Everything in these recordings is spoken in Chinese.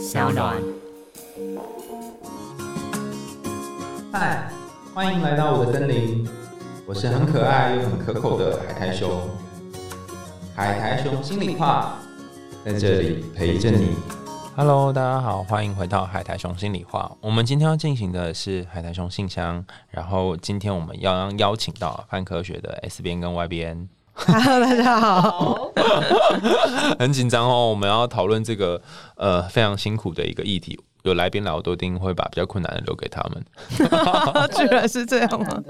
小暖。嗨，欢迎来到我的森林，我是很可爱又很可口的海苔熊。海苔熊心里话，在这里陪着你。Hello，大家好，欢迎回到海苔熊心里话。我们今天要进行的是海苔熊信箱，然后今天我们要邀请到泛科学的 S 边跟 Y 边，Hello，大家好。很紧张哦。我们要讨论这个呃非常辛苦的一个议题，有来宾来，我都一定会把比较困难的留给他们。居然是这样吗？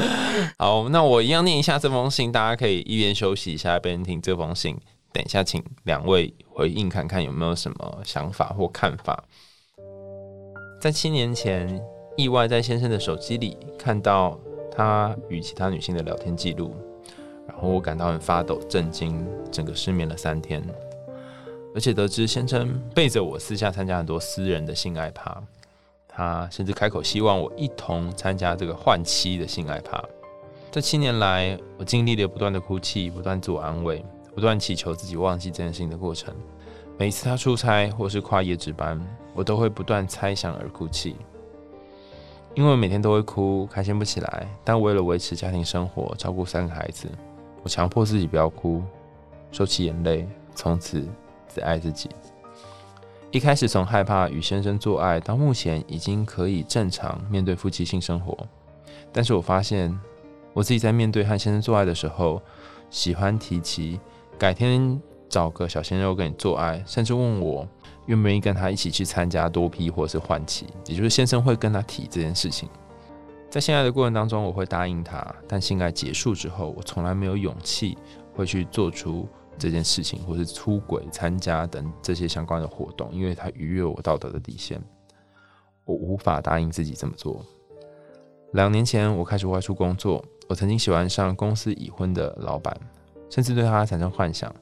好，那我一样念一下这封信，大家可以一边休息一下，一边听这封信。等一下，请两位回应看看有没有什么想法或看法。在七年前，意外在先生的手机里看到他与其他女性的聊天记录，我感到很发抖、震惊，整个失眠了三天，而且得知先生背着我私下参加很多私人的性爱趴，他甚至开口希望我一同参加这个换妻的性爱趴。这七年来，我经历了不断的哭泣，不断自我安慰，不断祈求自己忘记这件事情的过程。每一次他出差或是跨夜值班，我都会不断猜想而哭泣，因为每天都会哭，开心不起来。但为了维持家庭生活，照顾三个孩子，我强迫自己不要哭，收起眼泪，从此只爱自己。一开始从害怕与先生做爱，到目前已经可以正常面对夫妻性生活，但是我发现我自己在面对和先生做爱的时候，喜欢提起改天找个小鲜肉跟你做爱，甚至问我愿不愿意跟他一起去参加多批或是换妻，也就是先生会跟他提这件事情。在性爱的过程当中，我会答应他，但性爱结束之后，我从来没有勇气会去做出这件事情，或是出轨、参加等这些相关的活动，因为他逾越我道德的底线，我无法答应自己这么做。两年前，我开始外出工作，我曾经喜欢上公司已婚的老板，甚至对他产生幻想。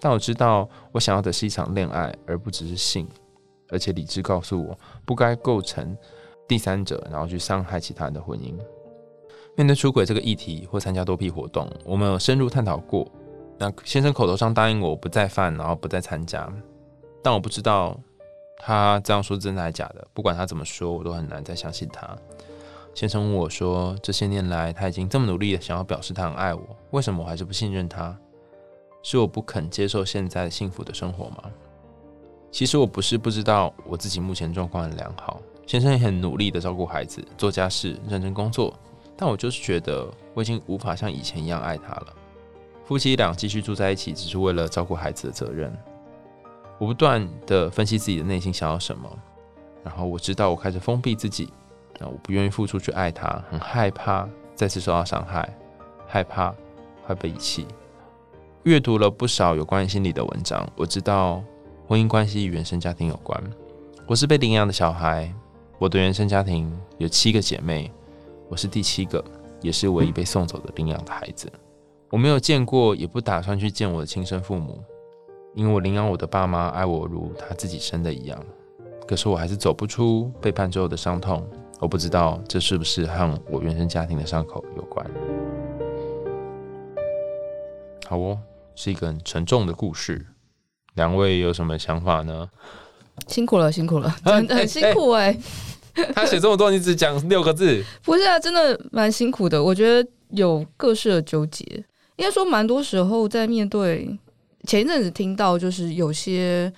但我知道，我想要的是一场恋爱，而不只是性。而且理智告诉我，不该构成第三者，然后去伤害其他人的婚姻。面对出轨这个议题或参加多批活动，我们有深入探讨过。那先生口头上答应我不再犯，然后不再参加，但我不知道他这样说真的还是假的。不管他怎么说，我都很难再相信他。先生问我说：“这些年来，他已经这么努力的想要表示他很爱我，为什么我还是不信任他？是我不肯接受现在幸福的生活吗？”其实我不是不知道我自己目前状况很良好，先生也很努力的照顾孩子、做家事、认真工作，但我就是觉得我已经无法像以前一样爱他了。夫妻俩继续住在一起，只是为了照顾孩子的责任。我不断的分析自己的内心想要什么，然后我知道我开始封闭自己。那我不愿意付出去爱他，很害怕再次受到伤害，害怕会被遗弃。阅读了不少有关心理的文章，我知道婚姻关系与原生家庭有关。我是被领养的小孩，我的原生家庭有七个姐妹，我是第七个，也是唯一被送走的领养的孩子。我没有见过，也不打算去见我的亲生父母，因为我领养我的爸妈爱我如他自己生的一样。可是我还是走不出背叛之后的伤痛。我不知道这是不是和我原生家庭的伤口有关。好哦，是一个很沉重的故事。两位有什么想法呢？辛苦了，辛苦了，啊真的很辛苦哎、他写这么多，你只讲六个字，不是啊，真的蛮辛苦的。我觉得有各式的纠结，应该说蛮多时候在面对前一阵子听到，就是有些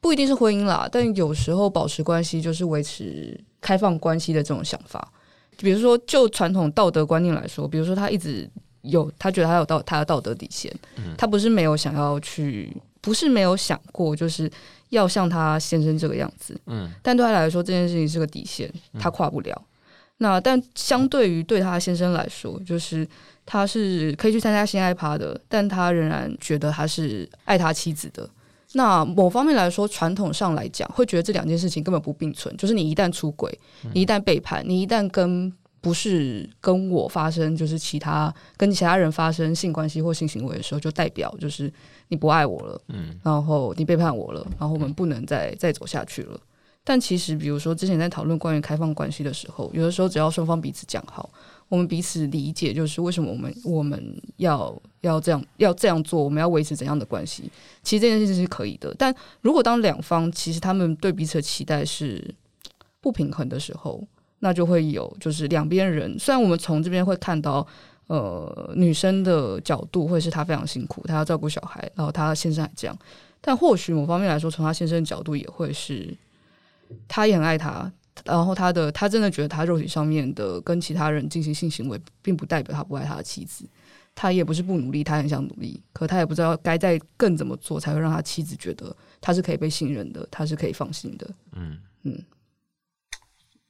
不一定是婚姻啦，但有时候保持关系就是维持开放关系的这种想法。比如说，就传统道德观念来说，比如说他一直有他觉得他有道他的道德底线，他不是没有想要去，不是没有想过，就是要像他先生这个样子，嗯但对他来说，这件事情是个底线，他跨不了。那但相对于对他先生来说，就是他是可以去参加性爱趴的，但他仍然觉得他是爱他妻子的。那某方面来说，传统上来讲，会觉得这两件事情根本不并存。就是你一旦出轨，你一旦背叛，你一旦跟不是跟我发生，就是其他跟其他人发生性关系或性行为的时候，就代表就是你不爱我了，嗯然后你背叛我了，然后我们不能再再走下去了。但其实，比如说之前在讨论关于开放关系的时候，有的时候只要双方彼此讲好，我们彼此理解，就是为什么我们我们要要这样要这样做，我们要维持怎样的关系，其实这件事情是可以的。但如果当两方其实他们对彼此的期待是不平衡的时候，那就会有就是两边人，虽然我们从这边会看到。呃，女生的角度会是她非常辛苦，她要照顾小孩，然后她先生还这样。但或许某方面来说，从她先生的角度也会是，他也很爱她，然后他的他真的觉得他肉体上面的跟其他人进行性行为，并不代表他不爱他的妻子。他也不是不努力，他很想努力，可他也不知道该在更怎么做，才会让他妻子觉得他是可以被信任的，他是可以放心的。嗯嗯，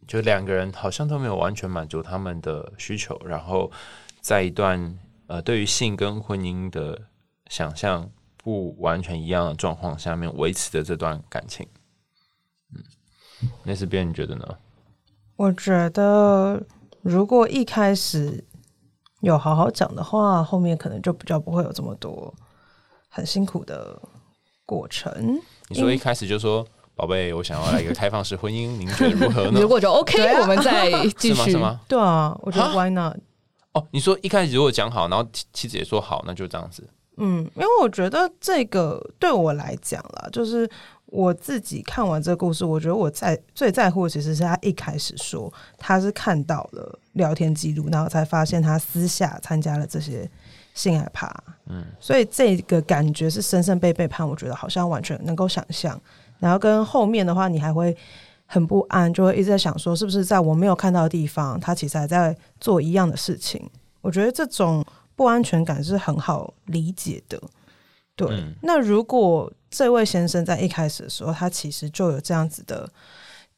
就两个人好像都没有完全满足他们的需求，然后。在一段呃，对于性跟婚姻的想象不完全一样的状况下面维持的这段感情，嗯，那是别人觉得呢？我觉得如果一开始有好好讲的话，后面可能就比较不会有这么多很辛苦的过程。你说一开始就说宝贝，我想要来一个开放式婚姻，您觉得如何呢？如果就 OK，我们再继续 吗？对啊，我觉得 Why not？哦，你说一开始如果讲好，然后妻子也说好，那就这样子。嗯，因为我觉得这个对我来讲啦，就是我自己看完这个故事，我觉得我在最在乎的其实是他一开始说他是看到了聊天记录，然后才发现他私下参加了这些性爱趴。嗯，所以这个感觉是深深被背叛，我觉得好像完全能够想象。然后跟后面的话，你还会。很不安，就会一直在想说，是不是在我没有看到的地方，他其实还在做一样的事情。我觉得这种不安全感是很好理解的。对，那如果这位先生在一开始的时候，他其实就有这样子的，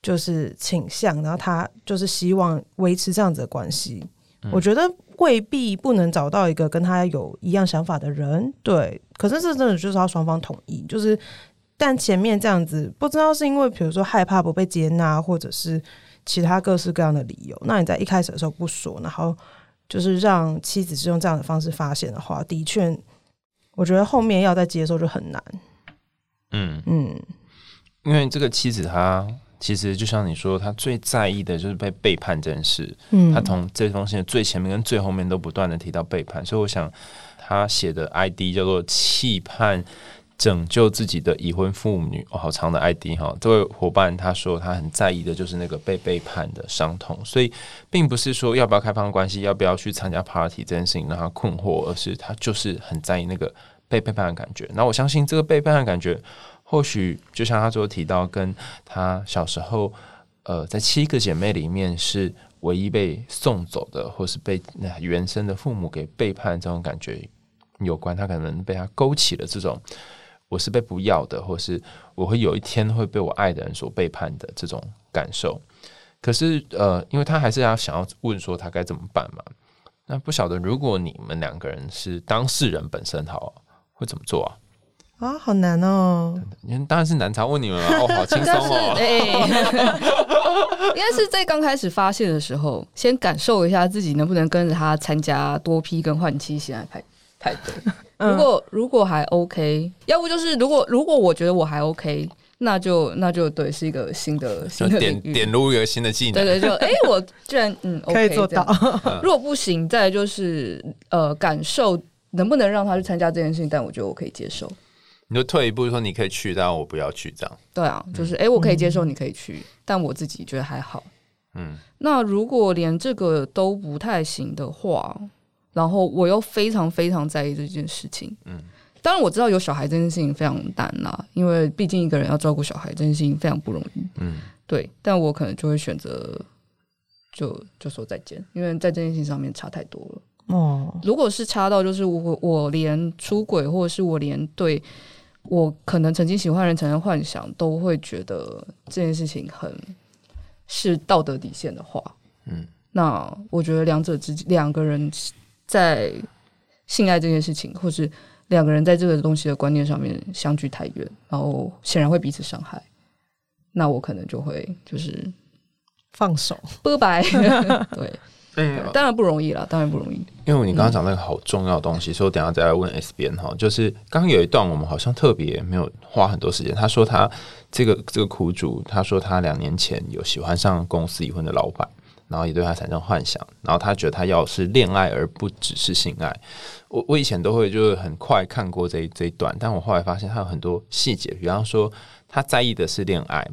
就是倾向，然后他就是希望维持这样子的关系，我觉得未必不能找到一个跟他有一样想法的人。对，可是这真的就是要双方统一，就是。但前面这样子，不知道是因为比如说害怕不被接纳，或者是其他各式各样的理由。那你在一开始的时候不说，然后就是让妻子是用这样的方式发现的话，的确，我觉得后面要再接受就很难。嗯嗯，因为这个妻子她其实就像你说，她最在意的就是被背叛这件事。嗯，她从这封信的最前面跟最后面都不断的提到背叛，所以我想他写的 ID 叫做期盼。拯救自己的已婚妇女，好长的 ID 哈！这位伙伴他说他很在意的就是那个被背叛的伤痛，所以并不是说要不要开放关系，要不要去参加 party 这件事情让他困惑，而是他就是很在意那个被背叛的感觉。那我相信这个背叛的感觉，或许就像他最后提到，跟他小时候呃在七个姐妹里面是唯一被送走的，或是被那原生的父母给背叛这种感觉有关。他可能被他勾起了这种。我是被不要的，或是我会有一天会被我爱的人所背叛的这种感受。可是，呃，因为他还是要想要问说他该怎么办嘛？那不晓得如果你们两个人是当事人本身，好会怎么做啊？啊，好难哦！你当然是难常问你们了哦，好轻松哦。应该是在刚开始发现的时候，先感受一下自己能不能跟着他参加多批跟换期性爱派派对。如果如果还 OK，要不就是如果如果我觉得我还 OK，那就那就对，是一个新的新的点点入一个新的技能。对对，就 哎，我居然嗯可以做到。如果不行，再就是呃，感受能不能让他去参加这件事情，但我觉得我可以接受。你就退一步说，你可以去，但我不要去，这样。对啊，就是哎，我可以接受，你可以去，但我自己觉得还好。嗯，那如果连这个都不太行的话。然后我又非常非常在意这件事情，嗯，当然我知道有小孩这件事情非常难啦，因为毕竟一个人要照顾小孩这件事情非常不容易，嗯，对，但我可能就会选择就就说再见，因为在这件事情上面差太多了，哦，如果是差到就是我我连出轨或者是我连对我可能曾经喜欢人产生幻想都会觉得这件事情很是道德底线的话，嗯，那我觉得两者之间两个人。在性爱这件事情，或是两个人在这个东西的观念上面相距太远，然后显然会彼此伤害，那我可能就会就是放手，拜拜。对，嗯，当然不容易啦，当然不容易。因为你刚刚讲那个好重要的东西，所以我等下再来问 S 边哈，就是刚刚有一段我们好像特别没有花很多时间。他说他这个这个苦主，他说他两年前有喜欢上公司已婚的老板，然后也对他产生幻想，然后他觉得他要是恋爱而不只是性爱。我我以前都会就是很快看过这一这一段，但我后来发现他有很多细节，比方说他在意的是恋爱，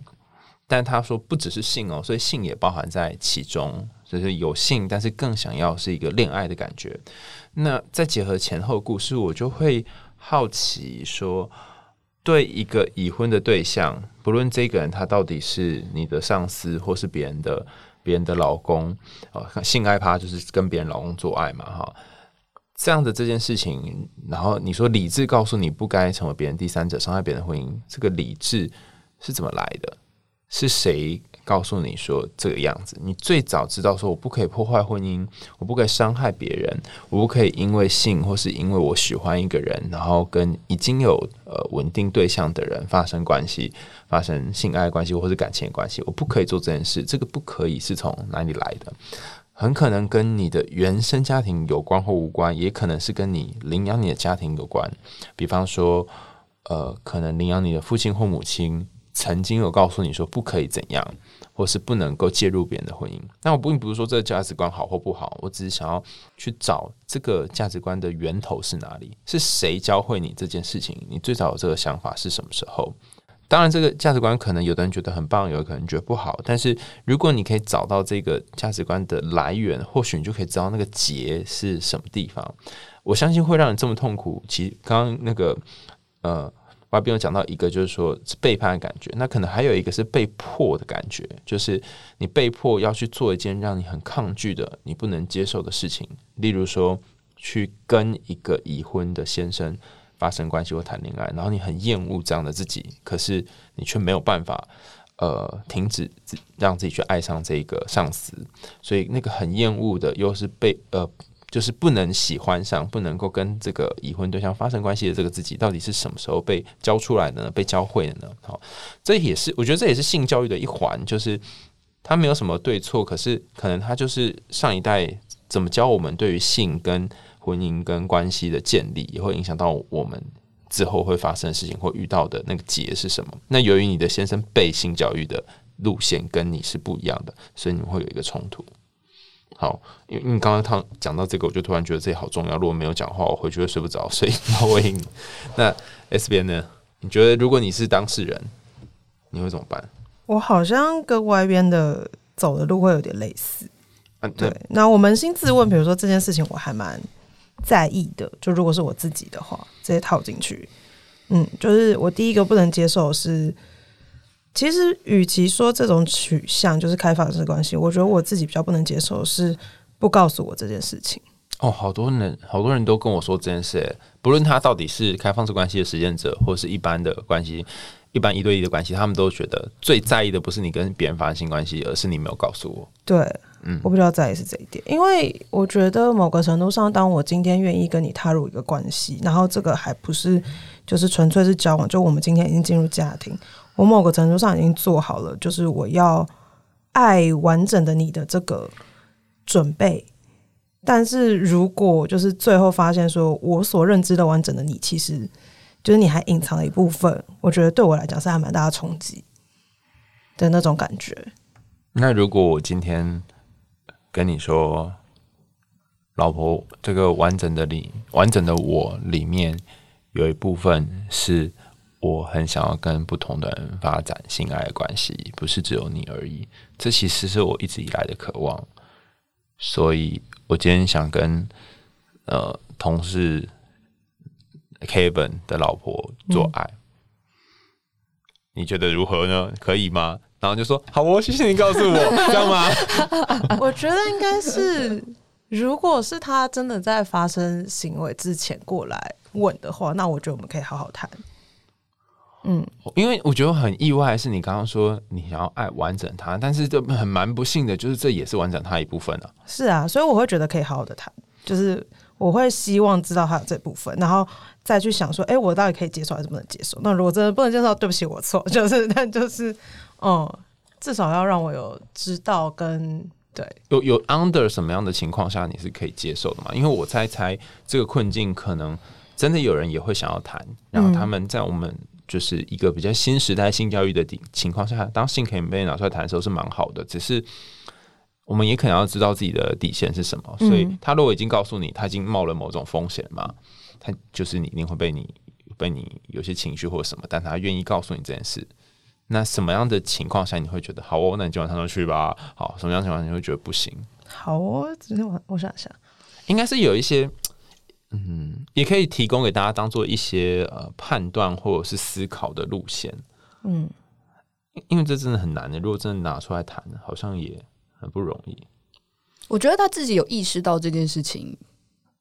但他说不只是性哦，所以性也包含在其中。就是有性，但是更想要是一个恋爱的感觉。那再结合前后故事，我就会好奇说，对一个已婚的对象，不论这个人他到底是你的上司，或是别人的别人的老公啊，性爱趴就是跟别人老公做爱嘛，哈，这样的这件事情，然后你说理智告诉你不该成为别人第三者，伤害别人婚姻，这个理智是怎么来的？是谁？告诉你说这个样子，你最早知道说我不可以破坏婚姻，我不可以伤害别人，我不可以因为性或是因为我喜欢一个人，然后跟已经有呃稳定对象的人发生关系，发生性爱关系或是感情关系，我不可以做这件事。这个不可以是从哪里来的？很可能跟你的原生家庭有关或无关，也可能是跟你领养你的家庭有关。比方说，呃，可能领养你的父亲或母亲。曾经有告诉你说不可以怎样，或是不能够介入别人的婚姻。那我并不是说这个价值观好或不好，我只是想要去找这个价值观的源头是哪里，是谁教会你这件事情？你最早有这个想法是什么时候？当然，这个价值观可能有的人觉得很棒，有可能觉得不好。但是如果你可以找到这个价值观的来源，或许你就可以知道那个结是什么地方。我相信会让人这么痛苦。其实刚刚那个呃。外边有讲到一个，就是说是背叛的感觉，那可能还有一个是被迫的感觉，就是你被迫要去做一件让你很抗拒的、你不能接受的事情，例如说去跟一个已婚的先生发生关系或谈恋爱，然后你很厌恶这样的自己，可是你却没有办法呃停止让自己去爱上这个上司，所以那个很厌恶的又是被呃。就是不能喜欢上，不能够跟这个已婚对象发生关系的这个自己，到底是什么时候被教出来的呢？被教会的呢？好，这也是我觉得这也是性教育的一环，就是他没有什么对错，可是可能他就是上一代怎么教我们对于性跟婚姻跟关系的建立，也会影响到我们之后会发生的事情或遇到的那个结是什么。那由于你的先生被性教育的路线跟你是不一样的，所以你们会有一个冲突。好，因为因为刚刚他讲到这个，我就突然觉得这好重要。如果没有讲话，我回去会睡不着。所以 我问你，那 S 边呢？你觉得如果你是当事人，你会怎么办？我好像跟外边的走的路会有点类似。嗯，对。那我扪心自问，比如说这件事情，我还蛮在意的。就如果是我自己的话，直接套进去。嗯，就是我第一个不能接受是。其实，与其说这种取向就是开放式关系，我觉得我自己比较不能接受是不告诉我这件事情。哦，好多人，好多人都跟我说这件事，不论他到底是开放式关系的实践者，或是一般的关系，一般一对一的关系，他们都觉得最在意的不是你跟别人发生性关系，而是你没有告诉我。对，嗯，我比较在意是这一点，因为我觉得某个程度上，当我今天愿意跟你踏入一个关系，然后这个还不是就是纯粹是交往，就我们今天已经进入家庭。我某个程度上已经做好了，就是我要爱完整的你的这个准备。但是如果就是最后发现说我所认知的完整的你，其实就是你还隐藏了一部分，我觉得对我来讲是还蛮大的冲击的那种感觉。那如果我今天跟你说，老婆，这个完整的你，完整的我里面有一部分是。我很想要跟不同的人发展性爱的关系，不是只有你而已。这其实是我一直以来的渴望，所以我今天想跟呃同事 Kevin 的老婆做爱，你觉得如何呢？可以吗？然后就说好哦，谢谢你告诉我，这样吗？我觉得应该是，如果是他真的在发生行为之前过来问的话，那我觉得我们可以好好谈。嗯，因为我觉得很意外，是你刚刚说你想要爱完整他，但是就很蛮不幸的，就是这也是完整他一部分啊。是啊，所以我会觉得可以好好的谈，就是我会希望知道他有这部分，然后再去想说，哎，我到底可以接受还是不能接受？那如果真的不能接受，对不起，我错，就是但就是，嗯，至少要让我有知道跟对，有有 under 什么样的情况下你是可以接受的嘛？因为我猜猜这个困境可能真的有人也会想要谈，然后他们在我们就是一个比较新时代性教育的底情况下，当性可以被拿出来谈的时候是蛮好的，只是我们也可能要知道自己的底线是什么。所以他如果已经告诉你他已经冒了某种风险嘛，他就是你一定会被你被你有些情绪或者什么，但他愿意告诉你这件事。那什么样的情况下你会觉得好哦？那你今晚上就去吧。好，什么样情况你会觉得不行？好哦，今天我我想想，应该是有一些，嗯，也可以提供给大家当做一些呃判断或者是思考的路线。嗯，因因为这真的很难的，如果真的拿出来谈，好像也很不容易。我觉得他自己有意识到这件事情，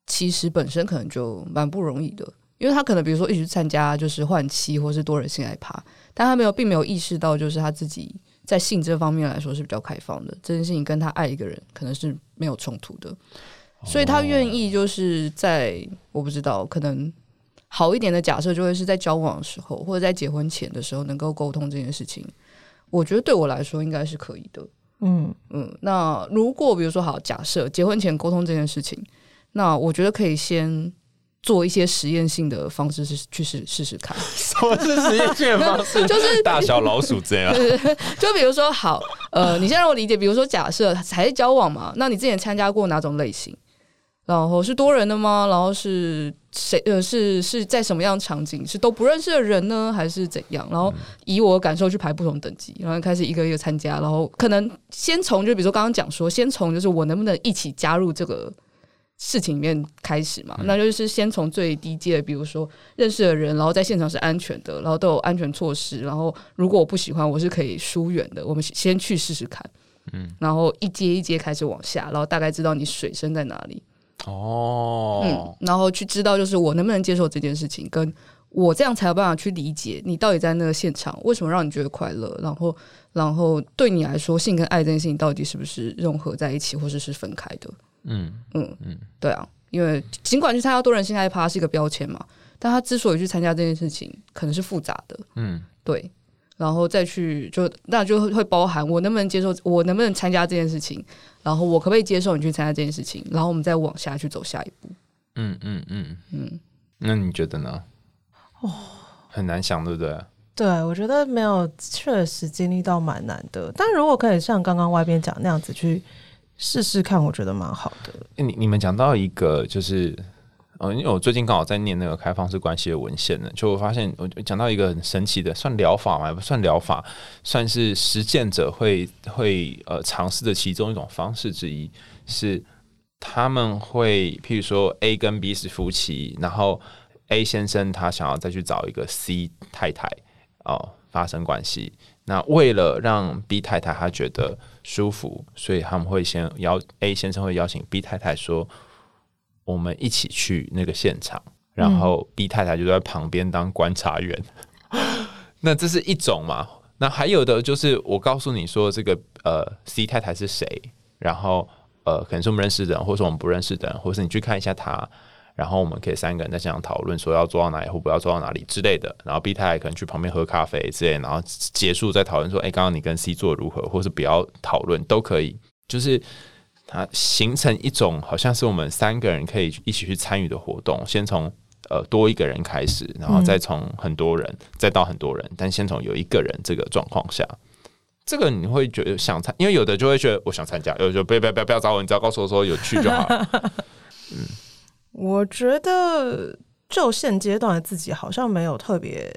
其实本身可能就蛮不容易的，因为他可能比如说一直参加就是换妻或是多人性爱趴，但他没有并没有意识到，就是他自己在性这方面来说是比较开放的，这件事情跟他爱一个人可能是没有冲突的，所以他愿意就是在我不知道可能好一点的假设，就会是在交往的时候或者在结婚前的时候能够沟通这件事情，我觉得对我来说应该是可以的。嗯嗯，那如果比如说好，假设结婚前沟通这件事情，那我觉得可以先做一些实验性的方式是去试试试看，什么是实验性的方式？就是大小老鼠这样。就比如说好，呃，你先让我理解，比如说假设还是交往嘛，那你之前参加过哪种类型？然后是多人的吗？然后是谁？呃，是是在什么样的场景？是都不认识的人呢，还是怎样？然后以我的感受去排不同等级，然后开始一个一个参加，然后可能先从就比如说刚刚讲说，先从就是我能不能一起加入这个事情里面开始嘛？那就是先从最低阶，比如说认识的人，然后在现场是安全的，然后都有安全措施，然后如果我不喜欢，我是可以疏远的。我们先去试试看，嗯，然后一阶一阶开始往下，然后大概知道你水深在哪里。哦，嗯，然后去知道就是我能不能接受这件事情，跟我这样才有办法去理解你到底在那个现场为什么让你觉得快乐，然后，然后对你来说，性跟爱这件事情到底是不是融合在一起，或者是分开的？嗯。嗯嗯，对啊，因为尽管去参加多人性爱趴是一个标签嘛，但他之所以去参加这件事情，可能是复杂的，嗯，对，然后再去就那就会包含我能不能接受，我能不能参加这件事情。然后我可不可以接受你去参加这件事情？然后我们再往下去走下一步。嗯嗯嗯嗯，那你觉得呢？哦，很难想，对不对？对，我觉得没有，确实经历到蛮难的。但如果可以像刚刚外边讲那样子去试试看，我觉得蛮好的。你你们讲到一个就是。嗯，因为我最近刚好在念那个开放式关系的文献呢，就我发现我讲到一个很神奇的，算疗法嘛，不算疗法，算是实践者会会呃尝试的其中一种方式之一，是他们会譬如说 A 跟 B 是夫妻，然后 A 先生他想要再去找一个 C 太太哦发生关系，那为了让 B 太太她觉得舒服，所以他们会先邀 A 先生会邀请 B 太太说。我们一起去那个现场，然后 B 太太就在旁边当观察员。那这是一种嘛？那还有的就是我告诉你说这个呃 C 太太是谁，然后呃可能是我们认识的人，或是我们不认识的人，或是你去看一下他，然后我们可以三个人在现场讨论说要做到哪里或不要做到哪里之类的。然后 B 太太可能去旁边喝咖啡之类，然后结束再讨论说，哎，刚刚你跟 C 做如何，或是不要讨论都可以，就是。它形成一种好像是我们三个人可以一起去参与的活动，先从呃多一个人开始，然后再从很多人再到很多人，但先从有一个人这个状况下，这个你会觉得想参，因为有的就会觉得我想参加，有的就不要不要不要不要找我，你只要告诉我说有去就好了。嗯，我觉得就现阶段的自己好像没有特别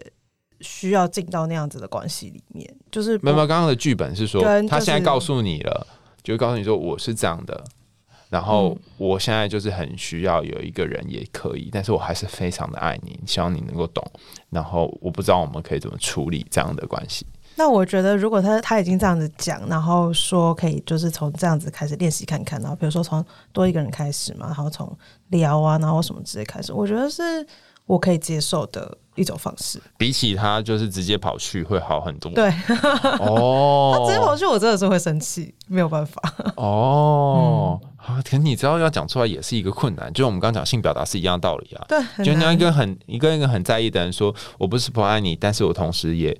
需要进到那样子的关系里面，就是没有刚刚的剧本是说他现在告诉你了。就告诉你说我是这样的，然后我现在就是很需要有一个人也可以，但是我还是非常的爱你，希望你能够懂。然后我不知道我们可以怎么处理这样的关系。那我觉得，如果他他已经这样子讲，然后说可以就是从这样子开始练习看看，然后比如说从多一个人开始嘛，然后从聊啊，然后什么之类开始，我觉得是我可以接受的。一种方式，比起他就是直接跑去会好很多。对，哦，他直接跑去，我真的是会生气，没有办法。哦，啊，可你知道要讲出来也是一个困难，就我们刚讲性表达是一样道理啊。对，就你要一个很一个一个很在意的人说，我不是不爱你，但是我同时也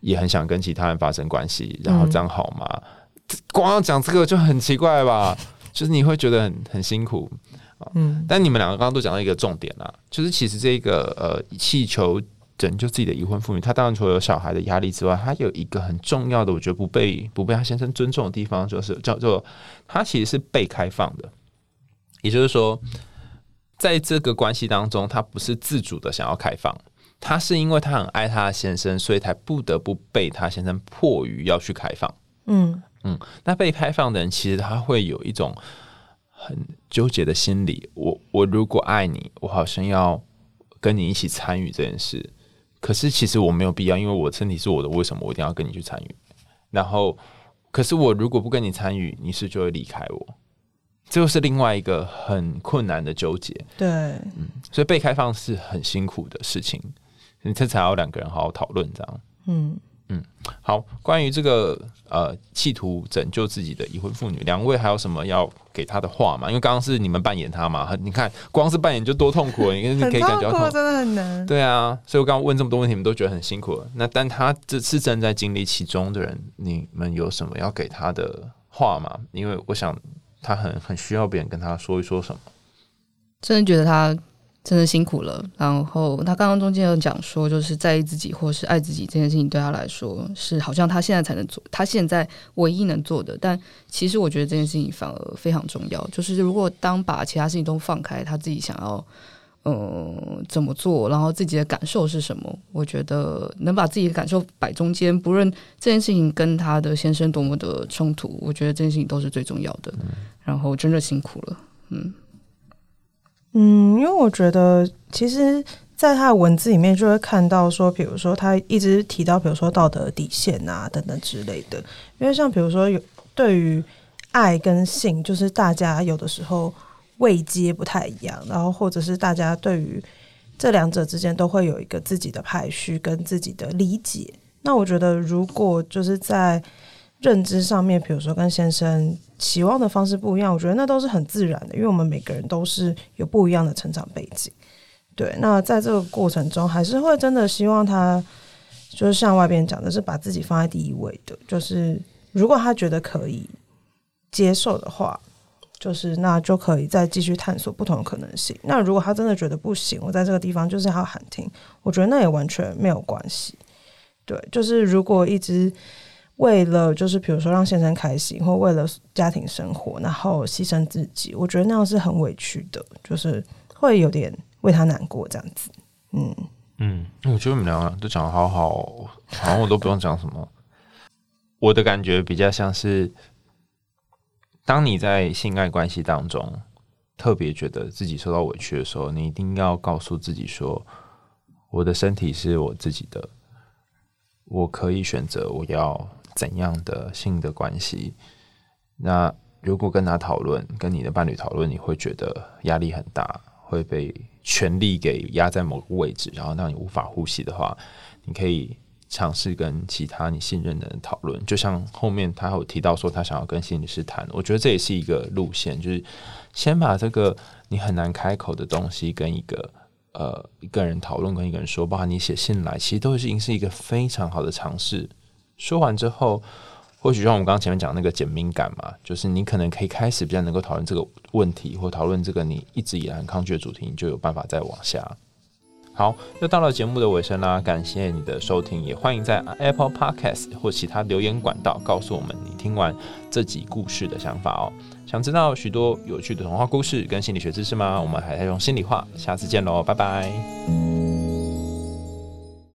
也很想跟其他人发生关系，然后这样好吗？光要讲这个就很奇怪吧？就是你会觉得很很辛苦。嗯，但你们两个刚刚都讲到一个重点啦，就是其实这个呃气球拯救自己的已婚妇女，她当然除了有小孩的压力之外，她有一个很重要的，我觉得不被不被她先生尊重的地方，就是叫做她其实是被开放的，也就是说，在这个关系当中，她不是自主的想要开放，她是因为她很爱她的先生，所以才不得不被她先生迫于要去开放。嗯。嗯，那被开放的人其实他会有一种很纠结的心理。我我如果爱你，我好像要跟你一起参与这件事，可是其实我没有必要，因为我身体是我的，为什么我一定要跟你去参与？然后，可是我如果不跟你参与，你是就会离开我，这又是另外一个很困难的纠结。对，嗯所以被开放是很辛苦的事情，你这才要两个人好好讨论这样。嗯好，关于这个呃，企图拯救自己的已婚妇女，两位还有什么要给她的话吗？因为刚刚是你们扮演她嘛，很你看光是扮演就多痛苦了，你你可以感觉到痛。苦，真的很难。对啊，所以我刚刚问这么多问题，你们都觉得很辛苦了。那但他这是正在经历其中的人，你们有什么要给他的话吗？因为我想他很很需要别人跟他说一说什么。真的觉得他真的辛苦了。然后他刚刚中间有讲说，就是在意自己或是爱自己这件事情对他来说是好像他现在才能做，他现在唯一能做的。但其实我觉得这件事情反而非常重要。就是如果当把其他事情都放开，他自己想要。嗯，怎么做？然后自己的感受是什么？我觉得能把自己的感受摆中间，不论这件事情跟他的先生多么的冲突，我觉得这件事情都是最重要的。然后真的辛苦了，嗯。嗯，因为我觉得，其实，在他的文字里面就会看到说，比如说他一直提到，比如说道德底线啊等等之类的。因为像比如说有对于爱跟性，就是大家有的时候位阶不太一样，然后或者是大家对于这两者之间都会有一个自己的排序跟自己的理解。那我觉得，如果就是在认知上面，比如说跟先生期望的方式不一样，我觉得那都是很自然的，因为我们每个人都是有不一样的成长背景。对，那在这个过程中，还是会真的希望他就是像外边讲的，是把自己放在第一位的。就是如果他觉得可以接受的话，就是那就可以再继续探索不同的可能性。那如果他真的觉得不行，我在这个地方就是要喊停，我觉得那也完全没有关系。对，就是如果一直。为了就是比如说让先生开心，或为了家庭生活，然后牺牲自己，我觉得那样是很委屈的，就是会有点为他难过这样子。嗯嗯，我觉得你们两个都讲的好好，好像我都不用讲什么。我的感觉比较像是，当你在性爱关系当中特别觉得自己受到委屈的时候，你一定要告诉自己说：“我的身体是我自己的，我可以选择我要。”怎样的性的关系？那如果跟他讨论，跟你的伴侣讨论，你会觉得压力很大，会被权力给压在某个位置，然后让你无法呼吸的话，你可以尝试跟其他你信任的人讨论。就像后面他有提到说，他想要跟心理师谈，我觉得这也是一个路线，就是先把这个你很难开口的东西跟一个呃一个人讨论，跟一个人说，包括你写信来，其实都已经是一个非常好的尝试。说完之后，或许像我们刚刚前面讲那个简明感嘛，就是你可能可以开始比较能够讨论这个问题，或讨论这个你一直以来很抗拒的主题，你就有办法再往下。好，又到了节目的尾声啦，感谢你的收听，也欢迎在 Apple Podcast 或其他留言管道告诉我们你听完这集故事的想法哦。想知道许多有趣的童话故事跟心理学知识吗？我们还在用心里话，下次见喽，拜拜。